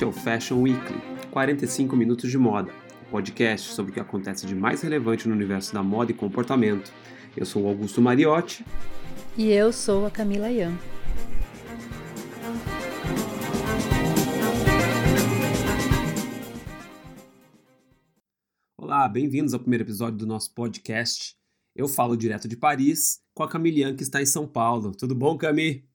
Este é o Fashion Weekly, 45 minutos de moda, um podcast sobre o que acontece de mais relevante no universo da moda e comportamento. Eu sou o Augusto Mariotti. E eu sou a Camila Ian. Olá, bem-vindos ao primeiro episódio do nosso podcast. Eu falo direto de Paris com a Camilian, que está em São Paulo. Tudo bom, Cami?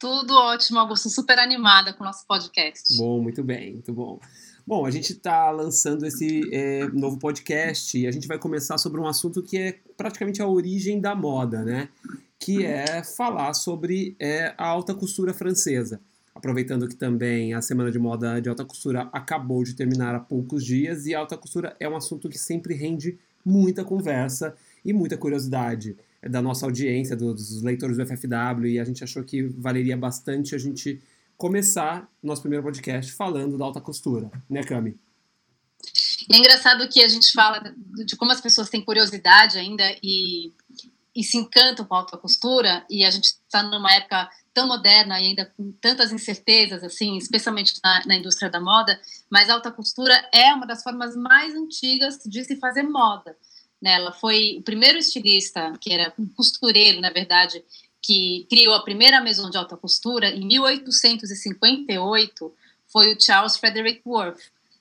Tudo ótimo, Augusto. Super animada com o nosso podcast. Bom, muito bem, muito bom. Bom, a gente está lançando esse é, novo podcast e a gente vai começar sobre um assunto que é praticamente a origem da moda, né? Que é falar sobre é, a alta costura francesa. Aproveitando que também a Semana de Moda de Alta Costura acabou de terminar há poucos dias e a alta costura é um assunto que sempre rende muita conversa e muita curiosidade da nossa audiência, dos leitores do FFW, e a gente achou que valeria bastante a gente começar nosso primeiro podcast falando da alta costura, né, Cami? E é engraçado que a gente fala de como as pessoas têm curiosidade ainda e, e se encantam com a alta costura, e a gente está numa época tão moderna e ainda com tantas incertezas, assim, especialmente na, na, indústria da moda, mas a alta costura é uma das formas mais antigas de se fazer moda. Né? Ela foi o primeiro estilista, que era um costureiro, na verdade, que criou a primeira maison de alta costura em 1858, foi o Charles Frederick Worth.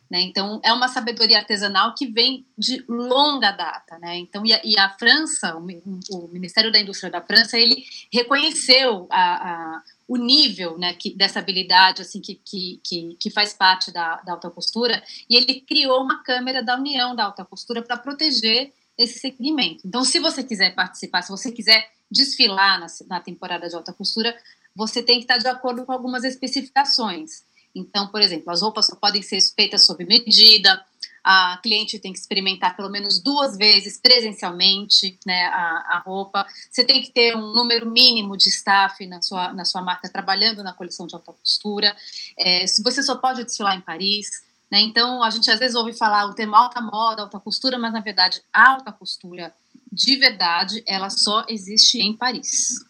Né? Então, é uma sabedoria artesanal que vem de longa data. Né? Então, e a, e a França, o, o, Ministério da Indústria da França, ele reconheceu a, a, o nível né, que, dessa habilidade assim, que, que, que, faz parte da, da alta costura, e ele criou uma câmera da União da Alta Costura para proteger esse segmento. Então, se você quiser participar, se você quiser desfilar na, na temporada de alta costura, você tem que estar de acordo com algumas especificações. Então, por exemplo, as roupas só podem ser feitas sob medida, a cliente tem que experimentar pelo menos duas vezes presencialmente né, a, a, roupa. Você tem que ter um número mínimo de staff na sua, na sua marca trabalhando na coleção de alta costura. É, você só pode desfilar em Paris. Né? Então, a gente às vezes ouve falar o termo alta moda, alta costura, mas na verdade, a alta costura de verdade, ela só existe em Paris.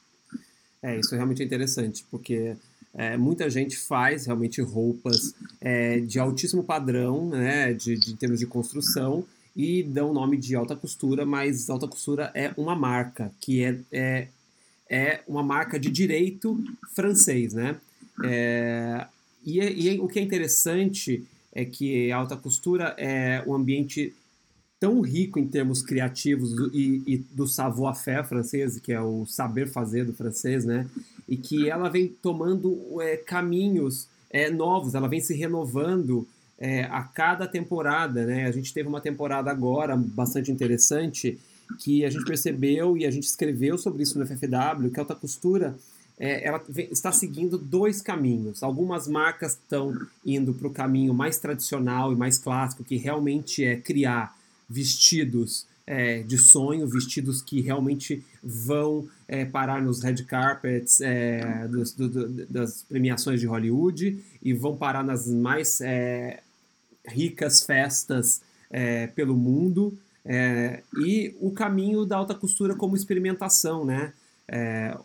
É, isso é realmente interessante, porque é, muita gente faz realmente roupas é, de altíssimo padrão, né, de, de, em termos de construção, e dão o nome de alta costura, mas alta costura é uma marca, que é, é, é uma marca de direito francês, né? É, e, e o que é interessante é que a alta costura é um ambiente tão rico em termos criativos e, e, do savoir-faire francês, que é o saber fazer do francês, né? E que ela vem tomando é, caminhos é, novos, ela vem se renovando é, a cada temporada, né? A gente teve uma temporada agora bastante interessante que a gente percebeu e a gente escreveu sobre isso no FFW, que a alta costura é, ela está seguindo dois caminhos. Algumas marcas estão indo para o caminho mais tradicional e mais clássico, que realmente é criar vestidos é, de sonho, vestidos que realmente vão é, parar nos red carpets é, dos, do, do, das premiações de Hollywood e vão parar nas mais é, ricas festas é, pelo mundo. E o caminho da alta costura como experimentação, né?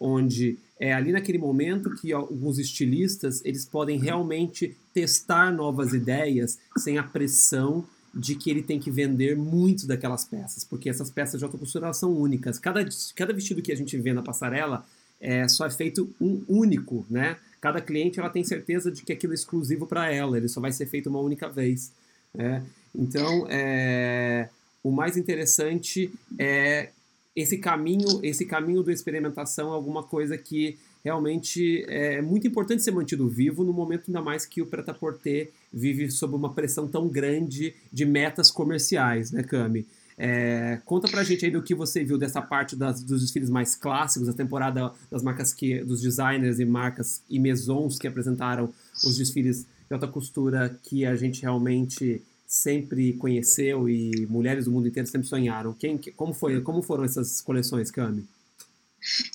Onde é ali naquele momento que alguns estilistas eles podem realmente testar novas ideias sem a pressão de que ele tem que vender muito daquelas peças, porque essas peças de alta costura são únicas. Cada, cada vestido que a gente vê na passarela é, só é feito um único, né? Cada cliente ela tem certeza de que aquilo é exclusivo para ela, ele só vai ser feito uma única vez. Né? Então, é, o mais interessante é esse caminho, esse caminho da experimentação é alguma coisa que realmente é muito importante ser mantido vivo no momento ainda mais que o preta-porter vive sob uma pressão tão grande de metas comerciais, né, Cami? É, conta pra gente aí do que você viu dessa parte das, dos desfiles mais clássicos, a temporada das marcas que, dos designers e marcas e maisons que apresentaram os desfiles de alta costura que a gente realmente sempre conheceu e mulheres do mundo inteiro sempre sonharam. Quem, como foi, como foram essas coleções, Cami?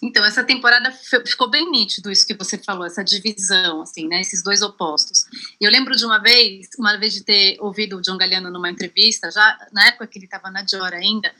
Então, essa temporada ficou bem nítido isso que você falou, essa divisão, assim, né, esses dois opostos. Eu lembro de uma vez, uma vez de ter ouvido o John Galliano numa entrevista, já na época que ele estava na Dior ainda,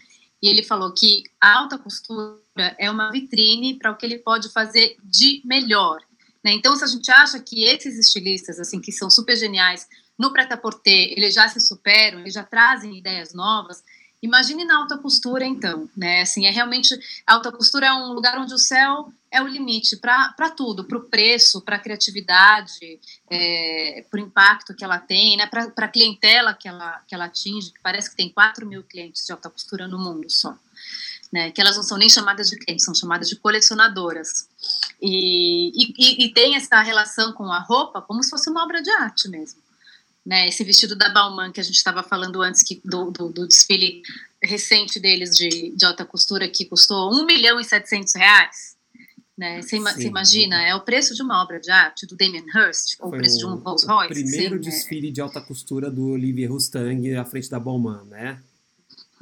e ele falou que a alta costura é uma vitrine para o que ele pode fazer de melhor. Né? Então, se a gente acha que esses estilistas, assim, que são super geniais, no prêt-à-porter, eles já se superam, eles já trazem ideias novas, imagine na alta costura, então, né? Assim, é realmente, a alta costura é um lugar onde o céu é o limite para tudo, para o preço, para a criatividade, é, para o impacto que ela tem, né? para a clientela que ela, que ela atinge, que parece que tem 4 mil clientes de alta costura no mundo só. Né, que elas não são nem chamadas de clientes, são chamadas de colecionadoras. E, e, e, tem essa relação com a roupa como se fosse uma obra de arte mesmo. Né, esse vestido da Balmain que a gente estava falando antes que, do, do, do, desfile recente deles de, de alta costura que custou 1 milhão e 700 reais. Né? Você, você imagina, é o preço de uma obra de arte do Damien Hirst, ou o preço de um Rolls Royce. O primeiro sim, desfile é... de alta costura do Olivier Rousteing à frente da Balmain, né?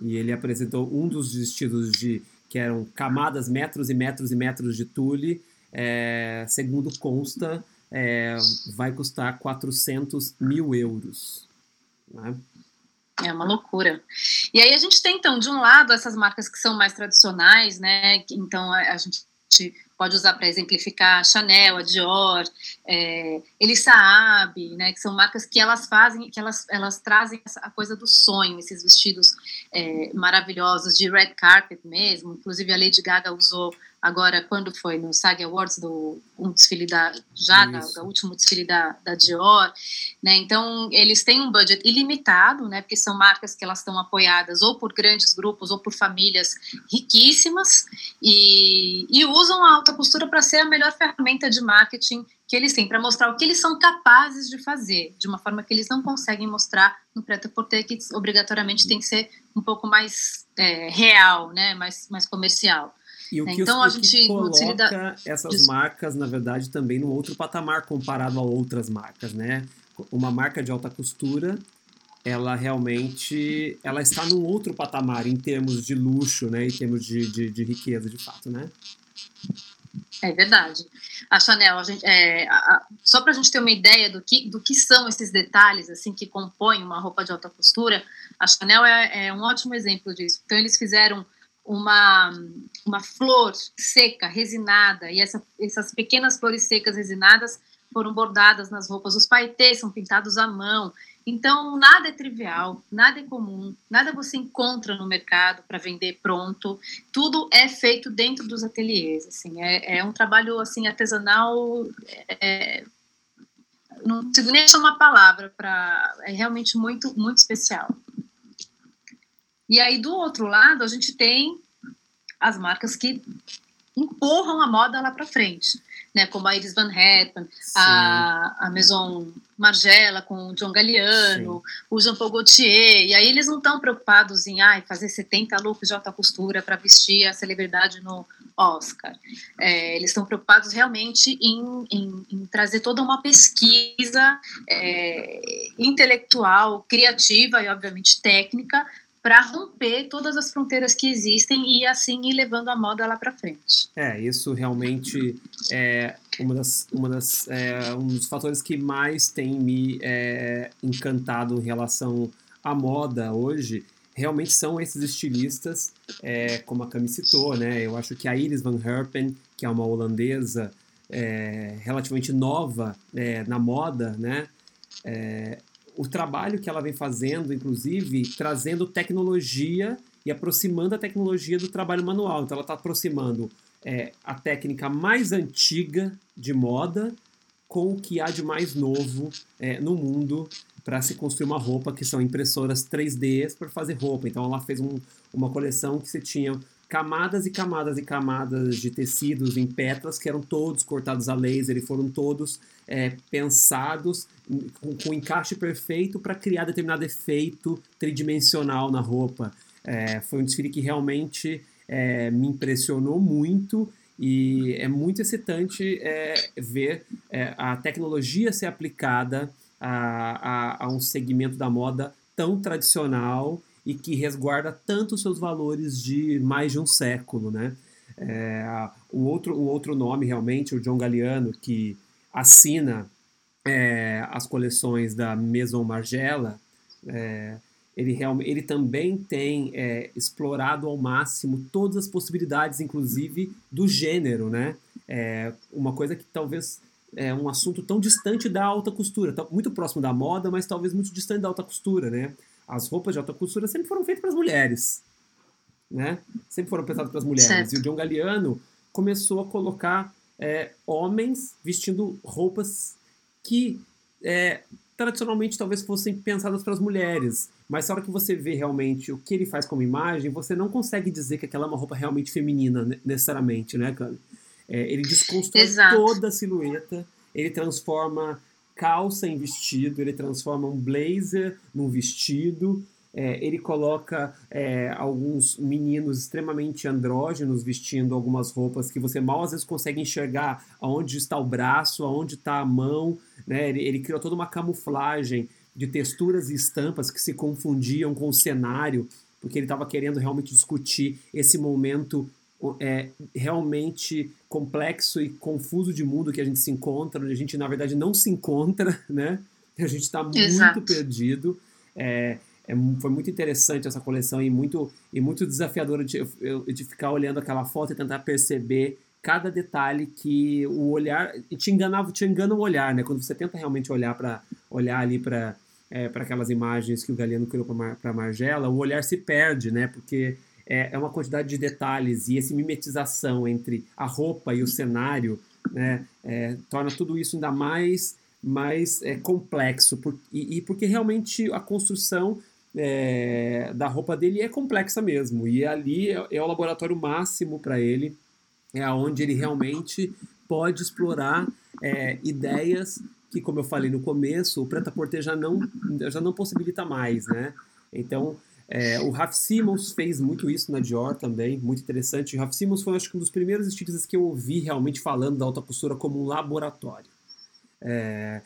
E ele apresentou um dos vestidos de que eram camadas, metros e metros e metros de tule. É, segundo consta, é, vai custar 400 mil euros. Né? É uma loucura. E aí a gente tem, então, de um lado, essas marcas que são mais tradicionais, né? Então a, gente pode usar para exemplificar a Chanel, a Dior, é, Saab, né, que são marcas que elas fazem, que elas, elas trazem a coisa do sonho, esses vestidos é, maravilhosos de red carpet mesmo, inclusive a Lady Gaga usou agora, quando foi no SAG Awards, do um desfile da, já da, da, último desfile da, da Dior, né, então eles têm um budget ilimitado, né, porque são marcas que elas estão apoiadas ou por grandes grupos ou por famílias riquíssimas e, e usam a alta costura para ser a melhor ferramenta de marketing que eles têm, para mostrar o que eles são capazes de fazer, de uma forma que eles não conseguem mostrar no prêt-à-porter, que obrigatoriamente tem que ser um pouco mais é, real, né, mais, mais comercial. E o que, então, os, a gente coloca da... essas marcas, na verdade, também no outro patamar comparado a outras marcas, né? Uma marca de alta costura, ela realmente ela está num outro patamar em termos de luxo, né? Em termos de, de, de riqueza, de fato, né? É verdade. A Chanel, a gente, é, a, só para a gente ter uma ideia do que, do que são esses detalhes assim que compõem uma roupa de alta costura, a Chanel é, é um ótimo exemplo disso. Então eles fizeram uma, uma flor seca, resinada, e essa, essas pequenas flores secas resinadas foram bordadas nas roupas. Os paetês são pintados à mão. Então, nada é trivial, nada é comum, nada você encontra no mercado para vender pronto. Tudo é feito dentro dos ateliês. Assim, é, é um trabalho assim artesanal. É, não consigo nem achar uma palavra para. É realmente muito, muito especial. E aí, do outro lado, a gente tem as marcas que empurram a moda lá para frente, né? Como a Iris Van Herpen, a, a Maison Margiela com o John Galliano, Sim. o Jean Paul Gaultier, e aí eles não estão preocupados em ai, fazer 70 looks de alta costura para vestir a celebridade no Oscar. É, eles estão preocupados realmente em, em, em, trazer toda uma pesquisa é, intelectual, criativa e, obviamente, técnica para romper todas as fronteiras que existem e assim ir levando a moda lá para frente. É, isso realmente é uma das, uma das, é, um dos fatores que mais tem me é, encantado em relação à moda hoje. Realmente são esses estilistas, é, como a Cami citou, né? Eu acho que a Iris Van Herpen, que é uma holandesa é, relativamente nova é, na moda, né? É, o trabalho que ela vem fazendo, inclusive, trazendo tecnologia e aproximando a tecnologia do trabalho manual. Então, ela está aproximando é, a técnica mais antiga de moda com o que há de mais novo é, no mundo para se construir uma roupa, que são impressoras 3D para fazer roupa. Então, ela fez um, uma coleção que você tinha camadas e camadas e camadas de tecidos em pétalas que eram todos cortados a laser e foram todos é, pensados com, com encaixe perfeito para criar determinado efeito tridimensional na roupa. É, foi um desfile que realmente é, me impressionou muito e é muito excitante é, ver é, a tecnologia ser aplicada a, a, a um segmento da moda tão tradicional e que resguarda tanto os seus valores de mais de um século, né? É, o, outro, o outro nome realmente, o John Galliano, que assina é, as coleções da Maison Margiela, é, ele, realmente, ele também tem é, explorado ao máximo todas as possibilidades, inclusive do gênero, né? É, uma coisa que talvez é, um assunto tão distante da alta costura, muito próximo da moda, mas talvez muito distante da alta costura, né? As roupas de alta costura sempre foram feitas para as mulheres, né? Sempre foram pensadas para as mulheres. Certo. E o John Galliano começou a colocar é, homens vestindo roupas que é, tradicionalmente talvez fossem pensadas para as mulheres. Mas na hora que você vê realmente o que ele faz como imagem, você não consegue dizer que aquela é uma roupa realmente feminina, necessariamente, né, cara? É, ele desconstrói Exato. toda a silhueta, ele transforma calça em vestido, ele transforma um blazer num vestido, é, ele coloca é, alguns meninos extremamente andrógenos vestindo algumas roupas que você mal às vezes consegue enxergar aonde está o braço, aonde está a mão. Né? Ele, ele criou toda uma camuflagem de texturas e estampas que se confundiam com o cenário, porque ele estava querendo realmente discutir esse momento é, realmente complexo e confuso de mundo que a gente se encontra, onde a gente na verdade não se encontra, né? A gente está muito perdido. É, é, foi muito interessante essa coleção e muito, e muito desafiador de, de ficar olhando aquela foto e tentar perceber cada detalhe que o olhar te enganava, te engana o olhar, né? Quando você tenta realmente olhar para olhar ali para é, para aquelas imagens que o Galeano criou para Margela, o olhar se perde, né? Porque é, é uma quantidade de detalhes e essa mimetização entre a roupa e o cenário, né? É, torna tudo isso ainda mais mais é, complexo por, e, e porque realmente a construção é, da roupa dele é complexa mesmo. E ali é, é o laboratório máximo para ele, é onde ele realmente pode explorar é, ideias que, como eu falei no começo, o preta-porter já não, já não possibilita mais, né? Então, é, o Raf Simons fez muito isso na Dior também, muito interessante. O Raf Simons foi, acho que, um dos primeiros estilistas que eu ouvi realmente falando da alta costura como um laboratório. É,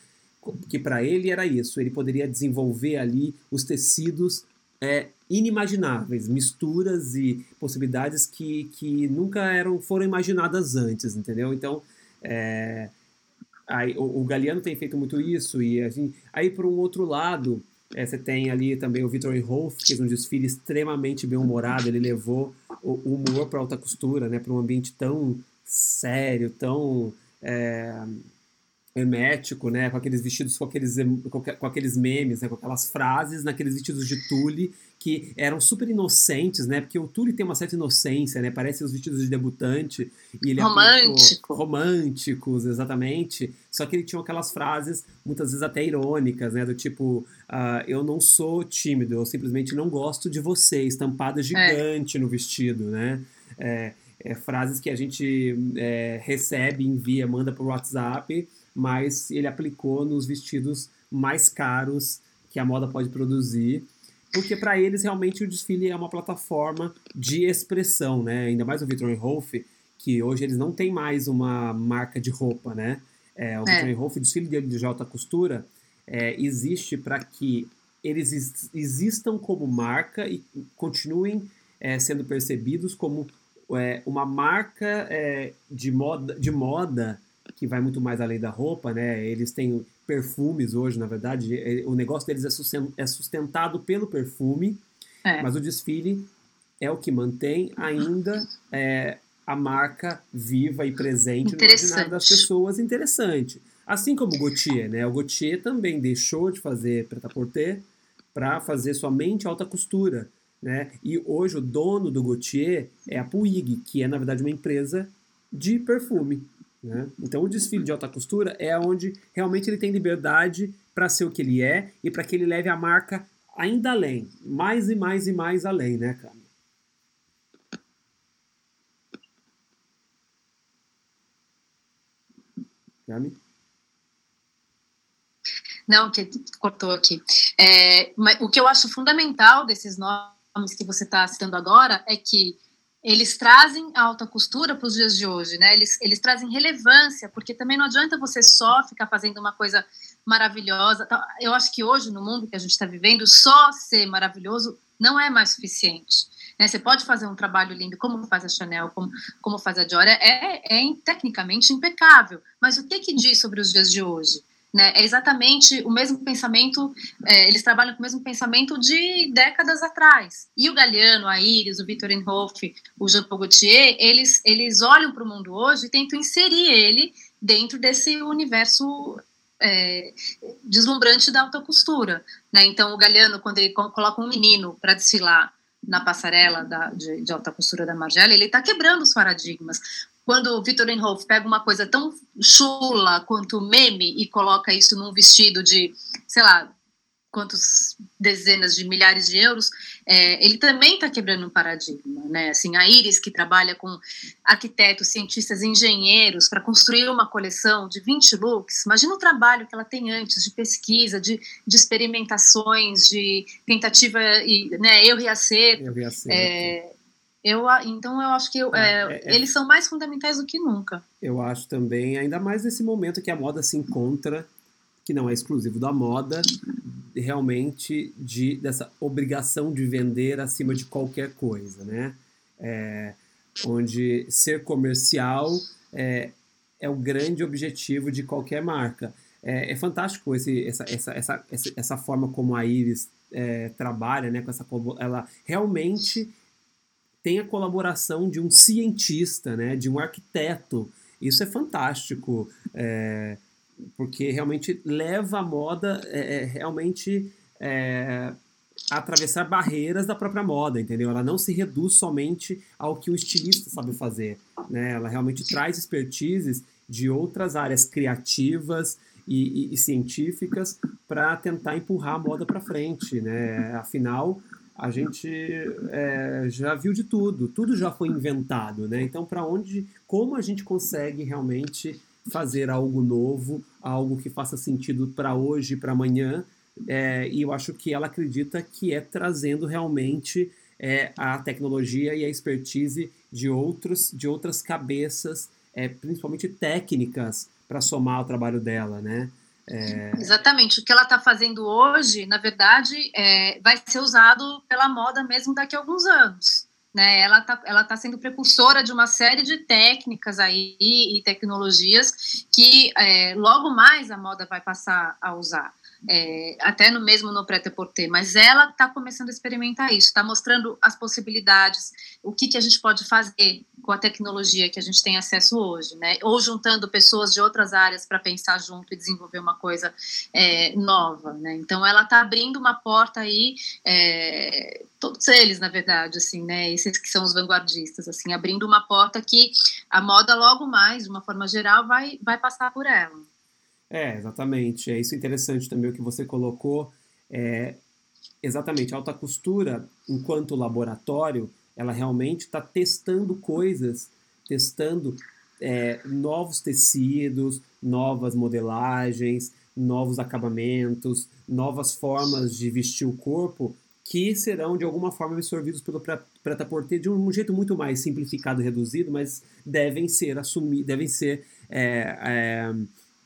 que para ele era isso, ele poderia desenvolver ali os tecidos é, inimagináveis, misturas e possibilidades que, que nunca eram foram imaginadas antes, entendeu? Então, é, aí, o, o Galeano tem feito muito isso e assim, aí por um outro lado é, você tem ali também o Victor Rolf, que fez um desfile extremamente bem humorado, ele levou o, o humor para alta costura, né, para um ambiente tão sério, tão é, hermético, né, com aqueles vestidos com aqueles, com aqueles memes, né, com aquelas frases naqueles vestidos de tule que eram super inocentes, né, porque o tule tem uma certa inocência, né, parece os vestidos de debutante e romântico, românticos, exatamente. Só que ele tinha aquelas frases muitas vezes até irônicas, né, do tipo, uh, eu não sou tímido, eu simplesmente não gosto de você, estampada é. gigante é. no vestido, né. É, é, frases que a gente é, recebe, envia, manda por WhatsApp mas ele aplicou nos vestidos mais caros que a moda pode produzir, porque para eles realmente o desfile é uma plataforma de expressão, né? Ainda mais o Victor Rolf, que hoje eles não têm mais uma marca de roupa, né? É, o é. Victor Rolf, o desfile dele de alta costura, é, existe para que eles existam como marca e continuem é, sendo percebidos como é, uma marca é, de moda, de moda que vai muito mais além da roupa, né? Eles têm perfumes hoje, na verdade. É, o negócio deles é, é sustentado pelo perfume, é. mas o desfile é o que mantém ainda é, a marca viva e presente no imaginário das pessoas. Interessante. Assim como o Gautier, né? O Gautier também deixou de fazer preta-porter para fazer somente alta costura. Né? E hoje o dono do Gautier é a Puig, que é na verdade uma empresa de perfume. Né? Então, o desfile de alta costura é onde realmente ele tem liberdade para ser o que ele é e para que ele leve a marca ainda além, mais e mais e mais além, né, cara? Cami? Não, que cortou aqui. É, o que eu acho fundamental desses nomes que você está citando agora é que eles trazem alta costura para os dias de hoje, né? Eles, eles trazem relevância, porque também não adianta você só ficar fazendo uma coisa maravilhosa. Então, eu acho que hoje, no mundo que a gente está vivendo, só ser maravilhoso não é mais suficiente. Né? Você pode fazer um trabalho lindo, como faz a Chanel, como, como faz a Dior, é, é, é tecnicamente impecável. Mas o que, que diz sobre os dias de hoje? Né? É exatamente o mesmo pensamento, é, eles trabalham com o mesmo pensamento de décadas atrás. E o Galeano, a Iris, o Victor Inhofe, o Jean Paul Gaultier, eles, eles olham para o mundo hoje e tentam inserir ele dentro desse universo é, deslumbrante da alta costura. Né? Então, o Galeano, quando ele coloca um menino para desfilar na passarela da, de, de, alta costura da Margiela, ele está quebrando os paradigmas. Quando o Victor Inhofe pega uma coisa tão chula quanto meme e coloca isso num vestido de, sei lá, quantos dezenas de milhares de euros, é, ele também está quebrando um paradigma, né? Assim, a Iris que trabalha com arquitetos, cientistas, engenheiros para construir uma coleção de 20 looks, imagina o trabalho que ela tem antes de pesquisa, de, de experimentações, de tentativa e né, erro e acerto. Erro e acerto. É, eu, então eu acho que eu, é, é, é, eles são mais fundamentais do que nunca. Eu acho também, ainda mais nesse momento que a moda se encontra que não é exclusivo da moda, realmente de dessa obrigação de vender acima de qualquer coisa, né? É, onde ser comercial é, é o grande objetivo de qualquer marca. É, é fantástico esse, essa, essa, essa, essa forma como a Iris é, trabalha, né? Com essa, ela realmente tem a colaboração de um cientista, né? De um arquiteto. Isso é fantástico. É, porque realmente leva a moda é, é, realmente é, a atravessar barreiras da própria moda, entendeu? Ela não se reduz somente ao que o estilista sabe fazer, né? Ela realmente traz expertises de outras áreas criativas e, e, e científicas para tentar empurrar a moda para frente, né? Afinal, a gente é, já viu de tudo, tudo já foi inventado, né? Então, para onde, como a gente consegue realmente fazer algo novo, algo que faça sentido para hoje, para amanhã. É, e eu acho que ela acredita que é trazendo realmente é, a tecnologia e a expertise de outros, de outras cabeças, é, principalmente técnicas, para somar ao trabalho dela, né? É... Exatamente. O que ela está fazendo hoje, na verdade, é, vai ser usado pela moda mesmo daqui a alguns anos. Né, ela está ela tá sendo precursora de uma série de técnicas aí e tecnologias que é, logo mais a moda vai passar a usar é, até no mesmo no prêt-à-porter, mas ela está começando a experimentar isso, está mostrando as possibilidades, o que, que a gente pode fazer com a tecnologia que a gente tem acesso hoje, né? Ou juntando pessoas de outras áreas para pensar junto e desenvolver uma coisa é, nova, né? Então ela está abrindo uma porta aí, é, todos eles, na verdade, assim, né? Esses que são os vanguardistas, assim, abrindo uma porta que a moda logo mais, de uma forma geral, vai, vai passar por ela. É, exatamente. É isso interessante também o que você colocou. É, exatamente, a alta costura, enquanto laboratório, ela realmente está testando coisas, testando é, novos tecidos, novas modelagens, novos acabamentos, novas formas de vestir o corpo que serão de alguma forma absorvidos pelo preta-porter de um jeito muito mais simplificado reduzido, mas devem ser assumidos, devem ser é, é,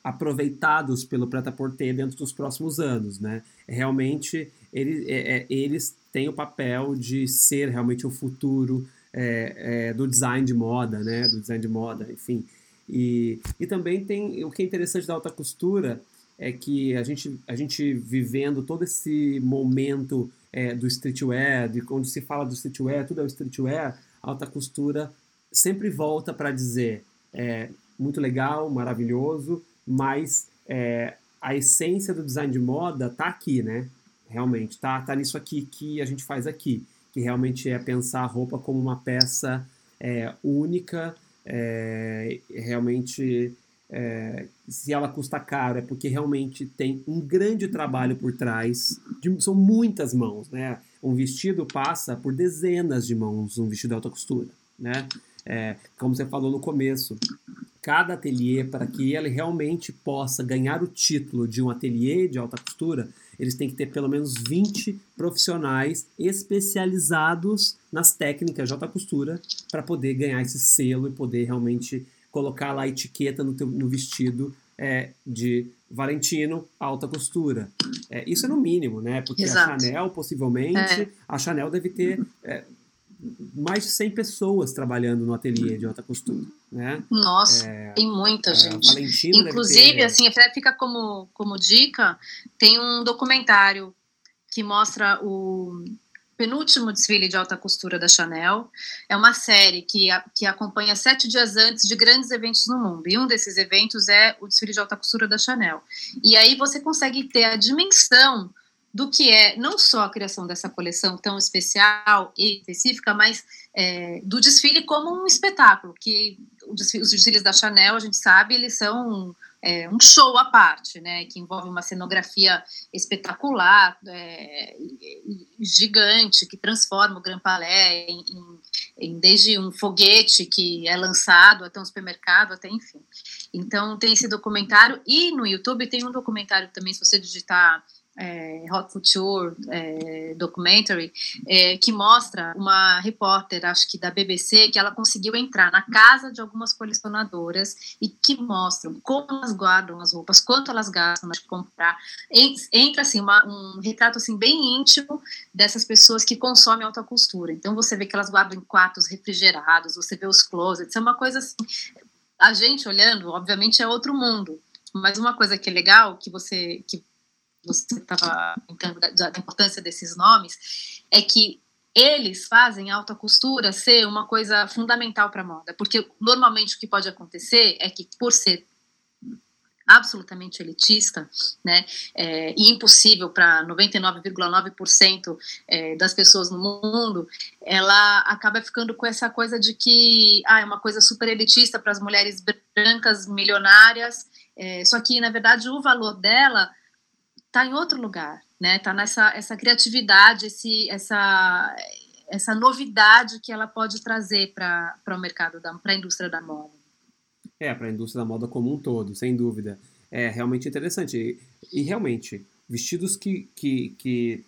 aproveitados pelo Preta-Porter dentro dos próximos anos, né? Realmente, ele, é, é, eles têm o papel de ser realmente o futuro é, é, do design de moda, né? Do design de moda, enfim. E, e também tem, o que é interessante da alta costura é que a gente, a gente vivendo todo esse momento é, do streetwear, de quando se fala do streetwear, tudo é o streetwear, a alta costura sempre volta para dizer é, muito legal, maravilhoso, mas é, a essência do design de moda tá aqui, né? Realmente, tá, tá nisso aqui que a gente faz aqui, que realmente é pensar a roupa como uma peça é, única, é, realmente é, se ela custa caro é porque realmente tem um grande trabalho por trás, de, são muitas mãos, né? Um vestido passa por dezenas de mãos, um vestido de alta costura, né? É, como você falou no começo, cada ateliê, para que ele realmente possa ganhar o título de um ateliê de alta costura, eles têm que ter pelo menos 20 profissionais especializados nas técnicas de alta costura para poder ganhar esse selo e poder realmente colocar lá a etiqueta no, teu, no vestido é, de Valentino alta costura. É, isso é no mínimo, né? Porque Exato. a Chanel, possivelmente, é. a Chanel deve ter é, mais de 100 pessoas trabalhando no ateliê de alta costura, né? Nossa, é, tem muita gente. Inclusive, ter... assim, até fica como, como dica, tem um documentário que mostra o, penúltimo desfile de alta costura da Chanel. É uma série que, que acompanha sete dias antes de grandes eventos no mundo. E um desses eventos é o desfile de alta costura da Chanel. E aí você consegue ter a dimensão do que é não só a criação dessa coleção tão especial e específica, mas é, do desfile como um espetáculo. Que os desfiles da Chanel, a gente sabe, eles são é, um show à parte, né, que envolve uma cenografia espetacular, é, gigante, que transforma o Grand Palais em, em, em, desde um foguete que é lançado até um supermercado, até enfim. Então tem esse documentário e no YouTube tem um documentário também, se você digitar é, Hot Couture é, Documentary, é, que mostra uma repórter, acho que da BBC, que ela conseguiu entrar na casa de algumas colecionadoras e que mostram como elas guardam as roupas, quanto elas gastam de comprar. Entra assim uma, um retrato assim bem íntimo dessas pessoas que consomem alta costura. Então você vê que elas guardam em quartos refrigerados, você vê os closets, é uma coisa assim. A gente olhando, obviamente, é outro mundo. Mas uma coisa que é legal, que você que você estava comentando da, da importância desses nomes, é que eles fazem a alta costura ser uma coisa fundamental para a moda, porque normalmente o que pode acontecer é que por ser absolutamente elitista, né, é, e impossível para 99,9% é, das pessoas no mundo, ela acaba ficando com essa coisa de que ah, é uma coisa super elitista para as mulheres brancas milionárias, é, só que na verdade o valor dela está em outro lugar, né? Está nessa essa criatividade, esse, essa, essa novidade que ela pode trazer para o mercado, para a indústria da moda. É, para a indústria da moda como um todo, sem dúvida. É realmente interessante. E, e realmente, vestidos que, que, que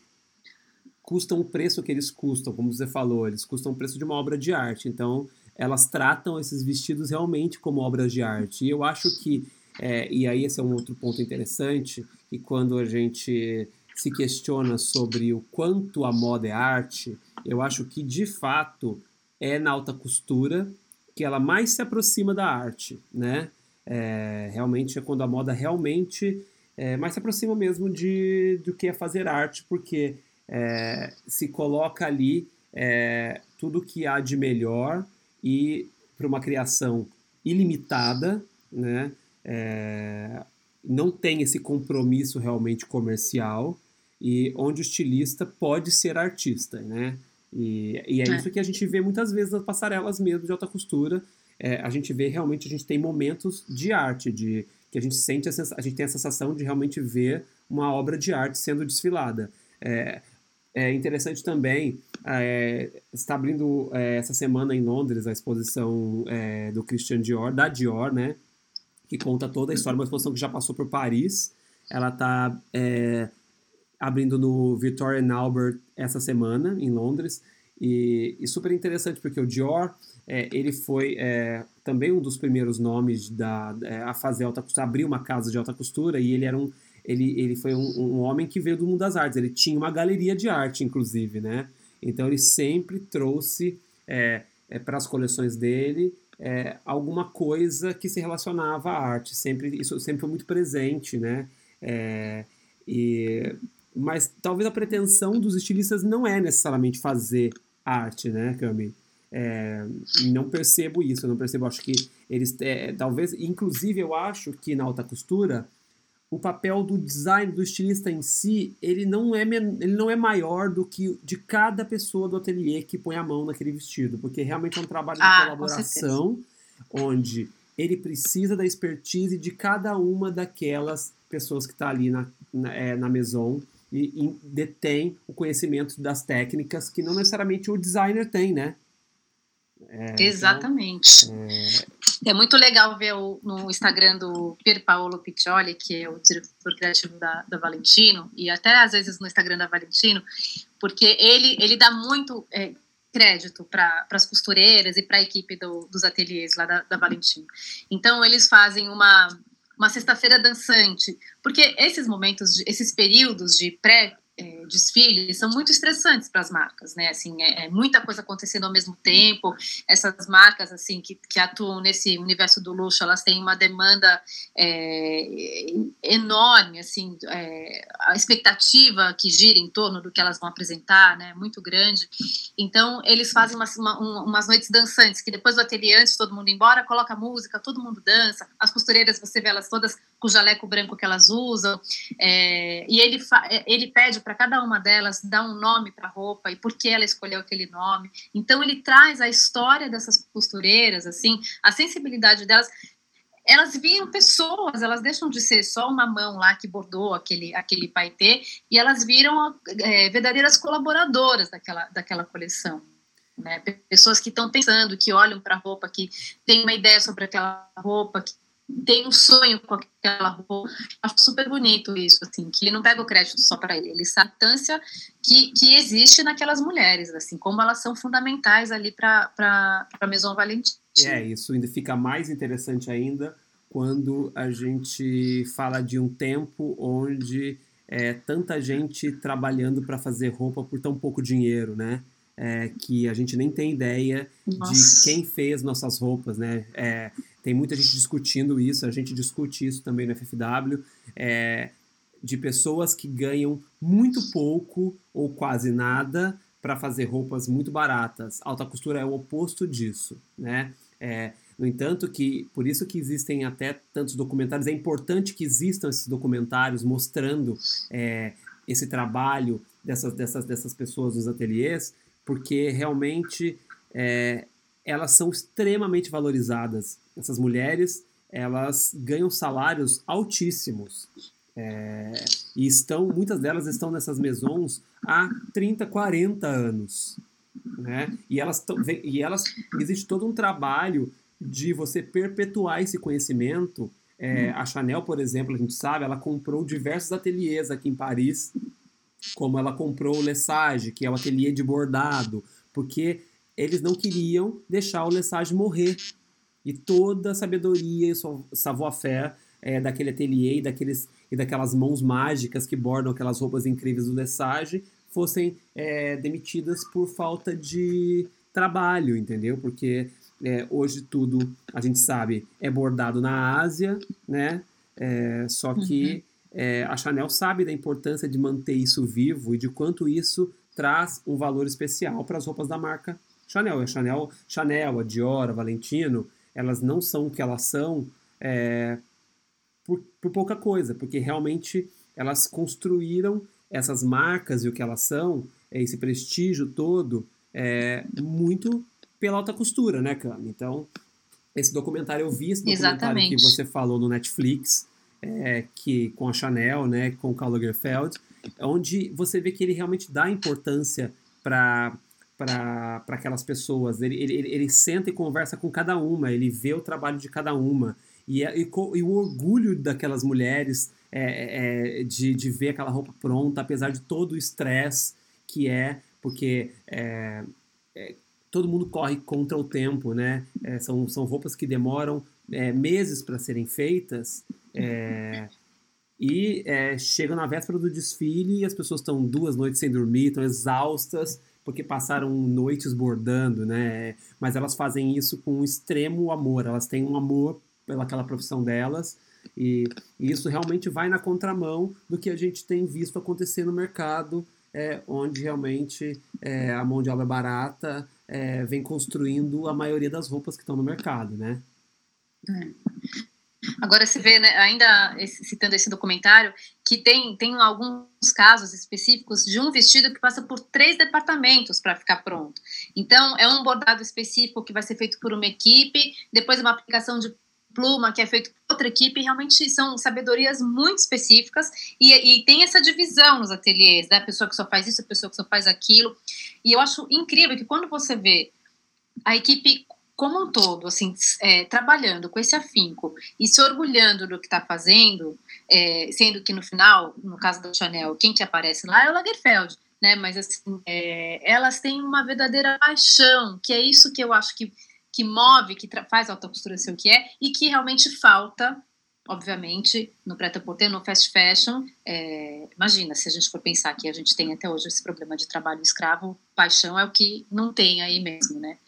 custam o preço que eles custam, como você falou, eles custam o preço de uma obra de arte. Então, elas tratam esses vestidos realmente como obras de arte. E eu acho que, é, e aí esse é um outro ponto interessante, e quando a gente se questiona sobre o quanto a moda é arte, eu acho que de fato é na alta costura que ela mais se aproxima da arte, né? É, realmente é quando a moda realmente é, mais se aproxima mesmo de, do que é fazer arte, porque é, se coloca ali é, tudo que há de melhor e para uma criação ilimitada, né? É, não tem esse compromisso realmente comercial e onde o estilista pode ser artista, né? E, e é, é, isso que a gente vê muitas vezes nas passarelas mesmo de alta costura. É, a gente vê realmente, a gente tem momentos de arte, de que a gente sente, a, a gente tem a sensação de realmente ver uma obra de arte sendo desfilada. É, é interessante também, é, está abrindo é, essa semana em Londres a exposição é, do Christian Dior, da Dior, né? Que conta toda a história, uma exposição que já passou por Paris. Ela está é, abrindo no Victoria and Albert essa semana, em Londres. E, e super interessante, porque o Dior, é, ele foi é, também um dos primeiros nomes da, é, a fazer alta costura, abrir uma casa de alta costura, e ele era um, ele, ele foi um, um, homem que veio do mundo das artes, ele tinha uma galeria de arte, inclusive, né? Então ele sempre trouxe é, é, para as coleções dele é, alguma coisa que se relacionava à arte. Sempre, isso sempre foi muito presente, né? É, e, mas talvez a pretensão dos estilistas não é necessariamente fazer arte, né, Cami? É, não percebo isso, não percebo. Acho que eles, é, talvez, inclusive, eu acho que na alta costura o papel do design do estilista em si ele não é ele não é maior do que de cada pessoa do ateliê que põe a mão naquele vestido porque realmente é um trabalho de ah, colaboração onde ele precisa da expertise de cada uma daquelas pessoas que está ali na, na, é, na maison e, e, detém o conhecimento das técnicas que não necessariamente o designer tem, né? É, então, Exatamente. Então, é... é... muito legal ver o, no Instagram do Pier Paolo Piccioli, que é o diretor criativo da, da Valentino, e até às vezes no Instagram da Valentino, porque ele, ele dá muito é, crédito para as costureiras e para a equipe do, dos ateliês lá da, da Valentino. Então, eles fazem uma, uma sexta-feira dançante, porque esses momentos, esses períodos de pré é, desfiles são muito estressantes para as marcas, né? Assim, é, é, muita coisa acontecendo ao mesmo tempo. Essas marcas, assim, que, que atuam nesse universo do luxo, elas têm uma demanda é, enorme, assim, é, a expectativa que gira em torno do que elas vão apresentar, né? Muito grande. Então, eles fazem umas, uma, umas noites dançantes, que depois do ateliê, antes todo mundo embora, coloca música, todo mundo dança. As costureiras, você vê elas todas com o jaleco branco que elas usam. É, e ele, ele pede para cada uma delas dar um nome para a roupa e por que ela escolheu aquele nome. Então ele traz a história dessas costureiras, assim, a sensibilidade delas. Elas viram pessoas, elas deixam de ser só uma mão lá que bordou aquele, aquele paetê e elas viram é, verdadeiras colaboradoras daquela, daquela coleção. Né? Pessoas que estão pensando, que olham para a roupa, que têm uma ideia sobre aquela roupa, que tem um sonho com aquela roupa. Acho super bonito isso, assim, que ele não pega o crédito só para ele, ele sabe a importância que, que existe naquelas mulheres, assim, como elas são fundamentais ali para a Maison Valentim. É, isso ainda fica mais interessante ainda quando a gente fala de um tempo onde é tanta gente trabalhando para fazer roupa por tão pouco dinheiro, né? É, que a gente nem tem ideia Nossa. de quem fez nossas roupas, né? É, tem muita gente discutindo isso, a gente discute isso também no FFW, é, de pessoas que ganham muito pouco ou quase nada para fazer roupas muito baratas. Alta costura é o oposto disso, né? É, no entanto, que por isso que existem até tantos documentários, é importante que existam esses documentários mostrando é, esse trabalho dessas, dessas, dessas pessoas nos ateliês, porque realmente é, elas são extremamente valorizadas. Essas mulheres, elas ganham salários altíssimos. É, e estão, muitas delas estão nessas maisons há 30, 40 anos. Né? E, elas tão, e elas existe todo um trabalho de você perpetuar esse conhecimento. É, a Chanel, por exemplo, a gente sabe, ela comprou diversos ateliês aqui em Paris, como ela comprou o Lesage, que é o ateliê de bordado, porque eles não queriam deixar o Lesage morrer. E toda a sabedoria e savoir-faire é, daquele ateliê e, daqueles, e daquelas mãos mágicas que bordam aquelas roupas incríveis do Lesage fossem é, demitidas por falta de trabalho, entendeu? Porque é, hoje tudo, a gente sabe, é bordado na Ásia, né? É, só que uhum. É, a Chanel sabe da importância de manter isso vivo e de quanto isso traz um valor especial para as roupas da marca Chanel. A Chanel, Chanel, a Dior, a Valentino, elas não são o que elas são é, por, por pouca coisa, porque realmente elas construíram essas marcas e o que elas são, é, esse prestígio todo, é, muito pela alta costura, né, Cami? Então, esse documentário eu vi, esse documentário Exatamente. que você falou no Netflix, é, que com a Chanel, né, com o Karl Lagerfeld, onde você vê que ele realmente dá importância para para aquelas pessoas. Ele, ele, ele senta e conversa com cada uma, ele vê o trabalho de cada uma. E, e, e o orgulho daquelas mulheres é, é, de, de ver aquela roupa pronta, apesar de todo o estresse que é, porque é, é, todo mundo corre contra o tempo, né? É, são, são roupas que demoram é, meses para serem feitas. E chegam na véspera do desfile e as pessoas estão duas noites sem dormir, estão exaustas, porque passaram noites bordando, né? Mas elas fazem isso com um extremo amor, elas têm um amor pelaquela profissão delas. E, e isso realmente vai na contramão do que a gente tem visto acontecer no mercado, é, onde realmente é, a mão de obra barata é, vem construindo a maioria das roupas que estão no mercado, né? É. Agora se vê, né, ainda citando esse documentário, que tem, tem alguns casos específicos de um vestido que passa por três departamentos para ficar pronto. Então, é um bordado específico que vai ser feito por uma equipe, depois uma aplicação de pluma que é feito por outra equipe, realmente são sabedorias muito específicas e, e tem essa divisão nos ateliês, da pessoa que só faz isso, a pessoa que só faz aquilo. E eu acho incrível que quando você vê a equipe como um todo, assim, é, trabalhando com esse afinco e se orgulhando do que está fazendo, é, sendo que no final, no caso da Chanel, quem que aparece lá é o Lagerfeld, né? Mas assim, é, elas têm uma verdadeira paixão, que é isso que eu acho que, que move, que faz a alta costura ser o que é, e que realmente falta obviamente, no prêt-à-porter, no fast fashion, é, imagina, se a gente for pensar que a gente tem até hoje esse problema de trabalho escravo, paixão é o que não tem aí mesmo, né?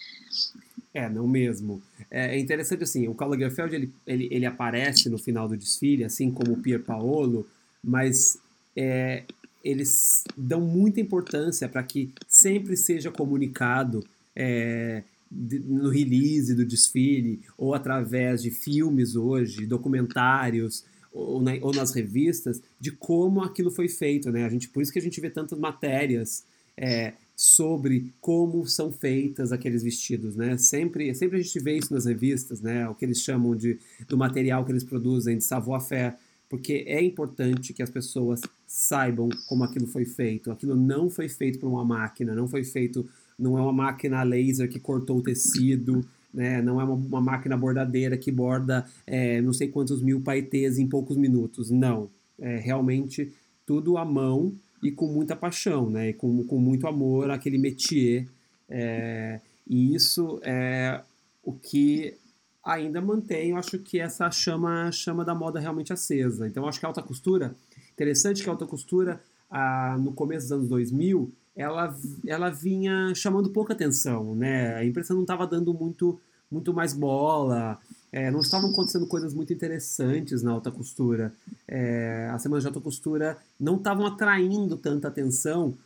É, não mesmo. É, é interessante assim, o Karl Lagerfeld ele, ele, ele aparece no final do desfile, assim como o Pier Paolo, mas é, eles dão muita importância para que sempre seja comunicado é, no release do desfile, ou através de filmes hoje, documentários, ou, na, ou, nas revistas, de como aquilo foi feito, né? A gente, por isso que a gente vê tantas matérias é, sobre como são feitas aqueles vestidos, né? Sempre, sempre a gente vê isso nas revistas, né? O que eles chamam de do material que eles produzem, de savoir-faire, porque é importante que as pessoas saibam como aquilo foi feito. Aquilo não foi feito por uma máquina, não foi feito, não é uma máquina laser que cortou o tecido, né? não é uma, uma máquina bordadeira que borda é, não sei quantos mil paetês em poucos minutos. Não, é realmente tudo à mão e com muita paixão, né? E com, com muito amor aquele métier. É, e isso é o que ainda mantém, eu acho que essa chama, chama da moda realmente acesa. Então, eu acho que a alta costura, interessante que a alta costura, ah, no começo dos anos 2000, ela, ela vinha chamando pouca atenção, né? A imprensa não estava dando muito, muito mais bola, é, não estavam acontecendo coisas muito interessantes na alta costura. É, as semanas de alta costura não estavam atraindo tanta atenção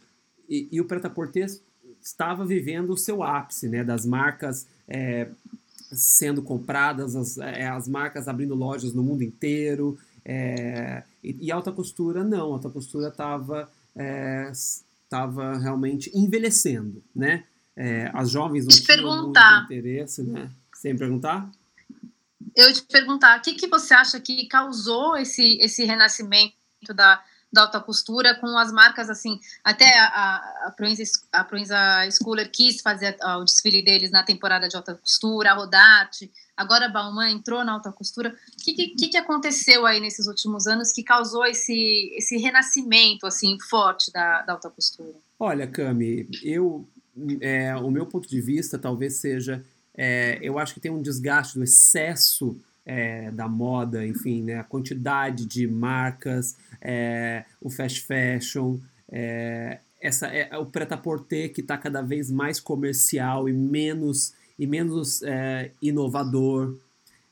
e, e o preta-porter estava vivendo o seu ápice, né? Das marcas é, sendo compradas, as, é, as marcas abrindo lojas no mundo inteiro. É, e, e, alta costura não, a alta costura estava é, tava realmente envelhecendo, né? É, as jovens não te tinham perguntar. muito interesse, né? Sem perguntar? Eu te perguntar, o que, que você acha que causou esse, esse renascimento da, da alta costura com as marcas assim, até a, a, a, Proenza, a Proenza Schooler quis fazer o desfile deles na temporada de alta costura, a Rodarte, agora a Bauman entrou na alta costura. O que, que, que aconteceu aí nesses últimos anos que causou esse, esse renascimento assim forte da, da alta costura? Olha, Cami, eu, é, o meu ponto de vista talvez seja, é, eu acho que tem um desgaste do excesso é, da moda, enfim, né, a quantidade de marcas, é, o fast fashion, é, essa, é, o prêt-à-porter que está cada vez mais comercial e menos, e menos é, inovador.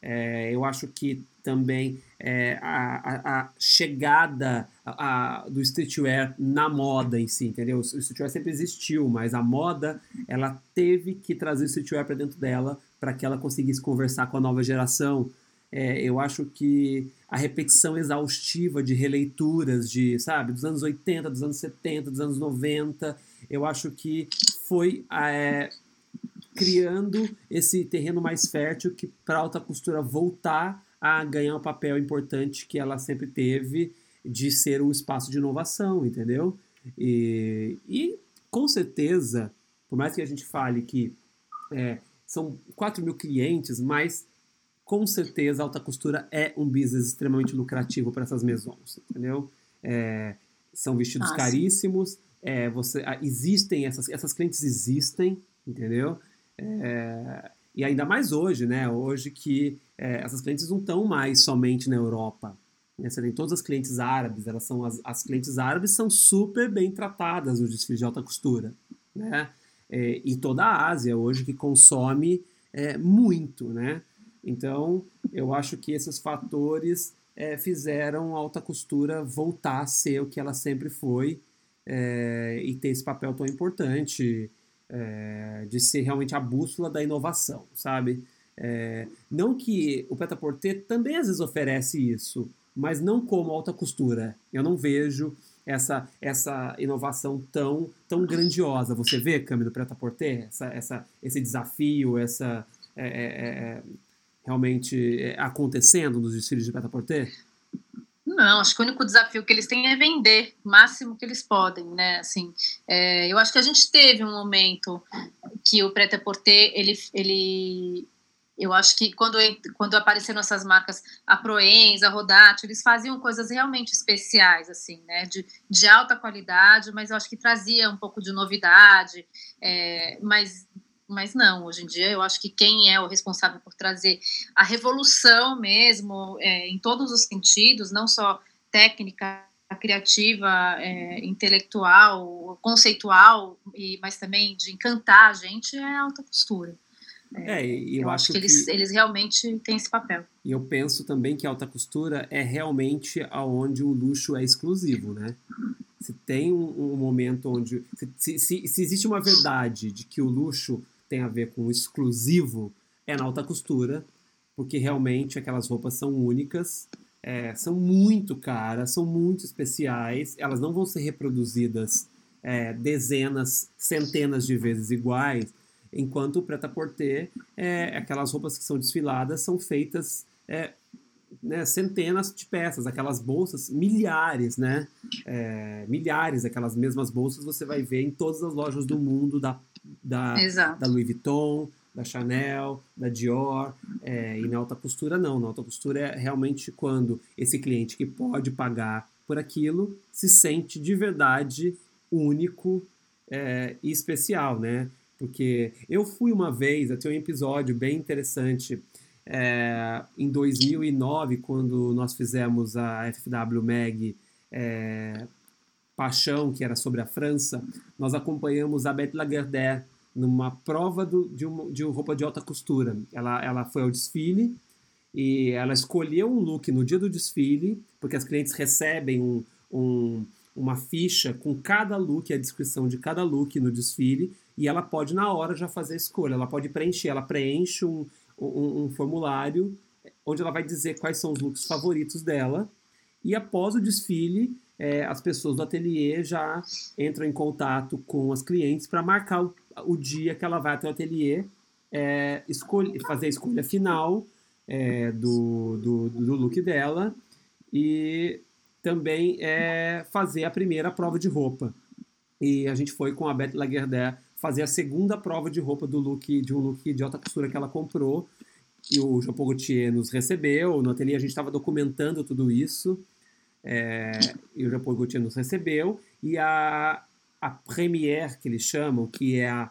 É, eu acho que também é, a, a, a, chegada a, do streetwear na moda em si, entendeu? O streetwear sempre existiu, mas a moda ela teve que trazer o streetwear para dentro dela para que ela conseguisse conversar com a nova geração, é, eu acho que a repetição exaustiva de releituras de, sabe, dos anos 80, dos anos 70, dos anos 90, eu acho que foi é, criando esse terreno mais fértil que para a alta costura voltar a ganhar o um papel importante que ela sempre teve de ser um espaço de inovação, entendeu? E, e com certeza, por mais que a gente fale que é, são 4 mil clientes, mas com certeza a alta costura é um business extremamente lucrativo para essas maisons, entendeu? É, são vestidos Nossa. caríssimos, é, você, existem, essas, essas clientes existem, entendeu? É, e ainda mais hoje, né? Hoje que é, essas clientes não estão mais somente na Europa. Né? Você tem todas as clientes árabes, elas são as, as clientes árabes são super bem tratadas no desfile de alta costura, né? É, e toda a Ásia hoje que consome é, muito, né? Então, eu acho que esses fatores é, fizeram a alta costura voltar a ser o que ela sempre foi é, e ter esse papel tão importante é, de ser realmente a bússola da inovação, sabe? É, não que o Pret-a-Porter também às vezes oferece isso, mas não como alta costura. Eu não vejo essa, essa inovação tão, tão grandiosa. Você vê, Câmbio, do Pret-a-Porter? Essa, essa, esse desafio, essa... É, é, é realmente é, acontecendo nos desfiles de prêt-à-porter? Não, acho que o único desafio que eles têm é vender o máximo que eles podem, né? Assim, é, eu acho que a gente teve um momento que o prêt-à-porter, ele, ele, eu acho que quando, quando apareceram essas marcas, a Proenza, a Rodate, eles faziam coisas realmente especiais, assim, né? De, de alta qualidade, mas eu acho que trazia um pouco de novidade, é, mas mas não, hoje em dia eu acho que quem é o responsável por trazer a revolução mesmo, é, em todos os sentidos, não só técnica, criativa, é, intelectual, conceitual, e, mas também de encantar a gente, é a alta costura. É, eu, eu acho que, que eles, eles realmente têm esse papel. E eu penso também que a alta costura é realmente aonde o luxo é exclusivo, né? Se tem um, um momento onde. Se, se, se, existe uma verdade de que o luxo tem a ver com exclusivo, é na alta costura, porque realmente aquelas roupas são únicas, é, são muito caras, são muito especiais, elas não vão ser reproduzidas é, dezenas, centenas de vezes iguais enquanto o prêt-à-porter, é, aquelas roupas que são desfiladas são feitas é, né, centenas de peças, aquelas bolsas, milhares, né? É, milhares daquelas mesmas bolsas você vai ver em todas as lojas do mundo da, da, da Louis Vuitton, da Chanel, da Dior, é, e na alta costura não. Na alta costura é realmente quando esse cliente que pode pagar por aquilo se sente de verdade único é, e especial, né? Porque eu fui uma vez, eu tenho um episódio bem interessante é, em 2009, quando nós fizemos a FW Mag é, Paixão, que era sobre a França, nós acompanhamos a Beth Lagardère numa prova do, de, uma, de uma roupa de alta costura. Ela, ela foi ao desfile e ela escolheu um look no dia do desfile, porque as clientes recebem um, um, uma ficha com cada look, a descrição de cada look no desfile, e ela pode na hora já fazer a escolha. Ela pode preencher, ela preenche um, um, um formulário onde ela vai dizer quais são os looks favoritos dela. E após o desfile, é, as pessoas do ateliê já entram em contato com as clientes para marcar o, o, dia que ela vai até o ateliê, é, fazer a escolha final é, do, do, do, look dela e também é, fazer a primeira prova de roupa. E a gente foi com a Beth Lagardère fazer a segunda prova de roupa do look, de um look de alta costura que ela comprou. E o Jean Paul Gaultier nos recebeu, no ateliê a gente estava documentando tudo isso. É, e o Jean Paul Gaultier nos recebeu. E a, a première, que eles chamam, que é a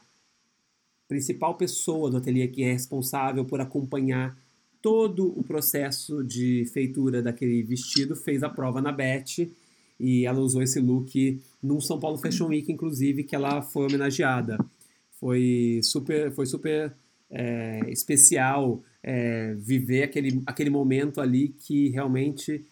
principal pessoa do ateliê que é responsável por acompanhar todo o processo de feitura daquele vestido, fez a prova na Beth e ela usou esse look num São Paulo Fashion Week, inclusive, que ela foi homenageada. Foi super, foi super é, especial é, viver aquele, aquele momento ali que realmente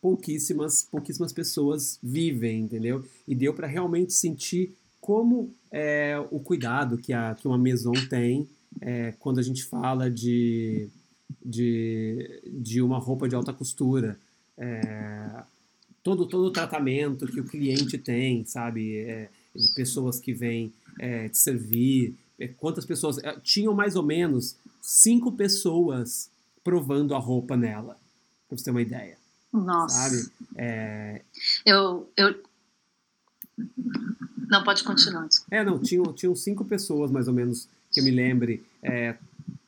pouquíssimas, pouquíssimas pessoas vivem, entendeu? E deu para realmente sentir como é, o cuidado que, a, que uma maison tem é, quando a gente fala de, de, de uma roupa de alta costura. É, todo, todo o tratamento que o cliente tem, sabe? É, de pessoas que vêm é, te servir. É, quantas pessoas. É, tinham mais ou menos cinco pessoas provando a roupa nela, pra você ter uma ideia. Nossa. Sabe? É... Eu, eu. Não, pode continuar. É, não, tinham, tinham cinco pessoas mais ou menos que eu me lembre é,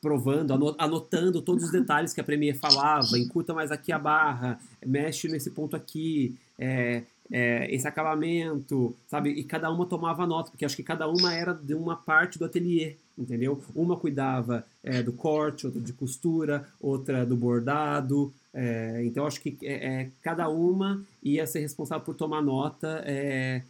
provando, anotando todos os detalhes que a Premier falava, encurta mais aqui a barra, mexe nesse ponto aqui, é, é, esse acabamento, sabe? E cada uma tomava nota, porque acho que cada uma era de uma parte do ateliê, entendeu? Uma cuidava é, do corte, outra de costura, outra do bordado. É, então acho que é, é, cada uma ia ser responsável por tomar nota é,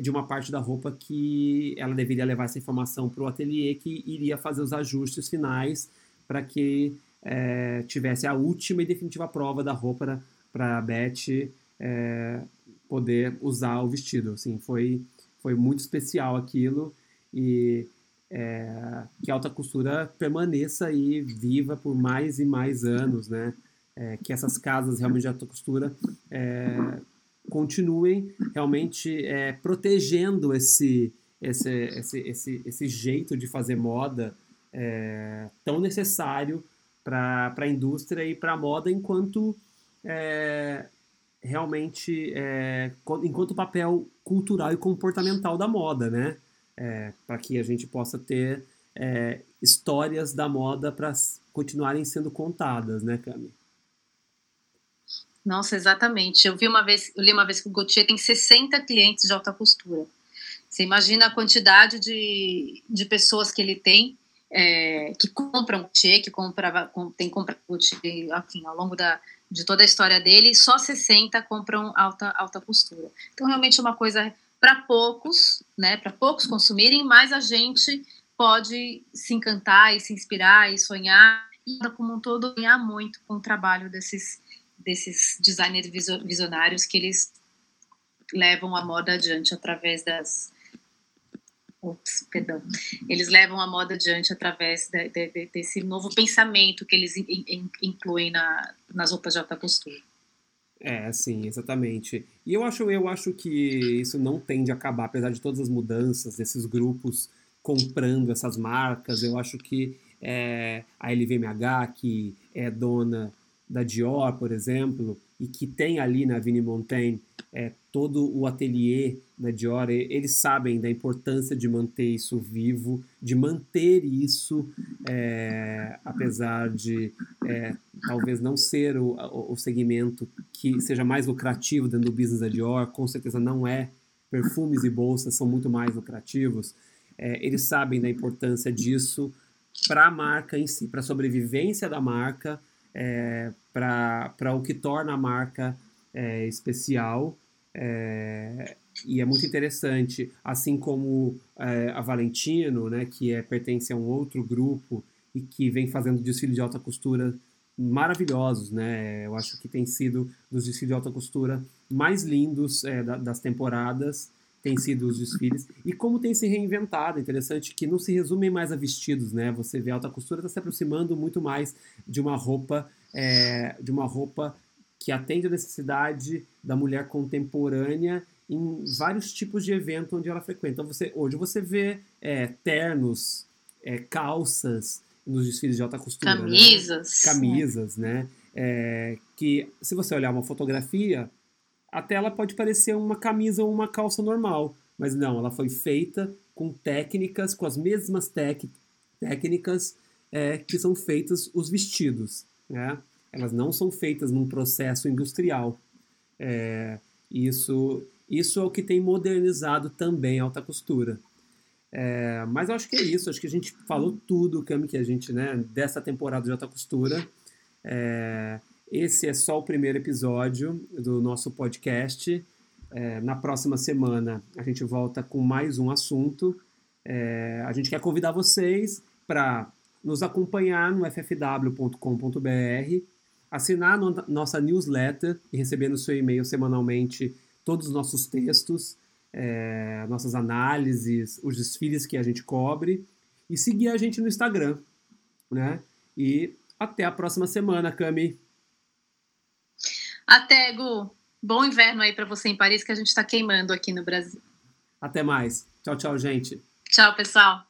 de uma parte da roupa que ela deveria levar essa informação para o ateliê que iria fazer os ajustes finais para que é, tivesse a última e definitiva prova da roupa para a Beth é, poder usar o vestido. Assim, foi, foi muito especial aquilo e é, que a alta costura permaneça aí viva por mais e mais anos, né? É, que essas casas realmente de alta costura é, continuem realmente é, protegendo esse, esse, esse, esse, esse jeito de fazer moda é, tão necessário para a indústria e para a moda enquanto é, realmente é, enquanto papel cultural e comportamental da moda, né? É, para que a gente possa ter é, histórias da moda para continuarem sendo contadas, né, Cami? Nossa, exatamente. Eu vi uma vez, eu li uma vez que o Gautier tem 60 clientes de alta costura. Você imagina a quantidade de, de pessoas que ele tem é, que compram Gucci, que compra, tem compra Gucci, enfim, ao longo da, de toda a história dele, só 60 compram alta, alta costura. Então, realmente é uma coisa para poucos, né, para poucos consumirem, mas a gente pode se encantar e se inspirar e sonhar e como um todo ganhar muito com o trabalho desses desses designers visionários que eles levam a moda adiante através das Ups, perdão. Eles levam a moda adiante através de, de, desse novo pensamento que eles in, in, incluem na, nas roupas de alta costura. É, sim, exatamente. E eu acho, eu acho que isso não tende a acabar, apesar de todas as mudanças, desses grupos comprando essas marcas. Eu acho que é, a LVMH, que é dona da Dior, por exemplo, e que tem ali na Vini Montaigne é, todo o ateliê da Dior, eles sabem da importância de manter isso vivo, de manter isso, é, apesar de é, talvez não ser o, o segmento que seja mais lucrativo dentro do business da Dior, com certeza não é. Perfumes e bolsas são muito mais lucrativos. É, eles sabem da importância disso para a marca em si, para a sobrevivência da marca, é, para o que torna a marca é, especial. É, e é muito interessante, assim como é, a Valentino, né, que é, pertence a um outro grupo e que vem fazendo desfile de alta costura maravilhosos, né? Eu acho que tem sido dos desfiles de alta costura mais lindos é, das temporadas tem sido os desfiles e como tem se reinventado. Interessante que não se resumem mais a vestidos, né? Você vê a alta costura está se aproximando muito mais de uma roupa, é, de uma roupa que atende a necessidade da mulher contemporânea em vários tipos de evento onde ela frequenta. Então você, hoje você vê é, ternos, é, calças nos desfiles de alta costura, né? camisas, né? camisas, né? É, que se você olhar uma fotografia a tela pode parecer uma camisa ou uma calça normal, mas não, ela foi feita com técnicas, com as mesmas tec técnicas é, que são feitas os vestidos. Né? Elas não são feitas num processo industrial. É, isso, isso é o que tem modernizado também a alta costura. É, mas acho que é isso, acho que a gente falou tudo, Cami, que a gente, né, dessa temporada de alta costura. É, esse é só o primeiro episódio do nosso podcast. É, na próxima semana a gente volta com mais um assunto. É, a gente quer convidar vocês para nos acompanhar no ffw.com.br, assinar no, nossa newsletter e receber no seu e-mail semanalmente todos os nossos textos, é, nossas análises, os desfiles que a gente cobre e seguir a gente no Instagram, né? E até a próxima semana, Cami. Até, Gu. Bom inverno aí para você em Paris, que a gente está queimando aqui no Brasil. Até mais. Tchau, tchau, gente. Tchau, pessoal.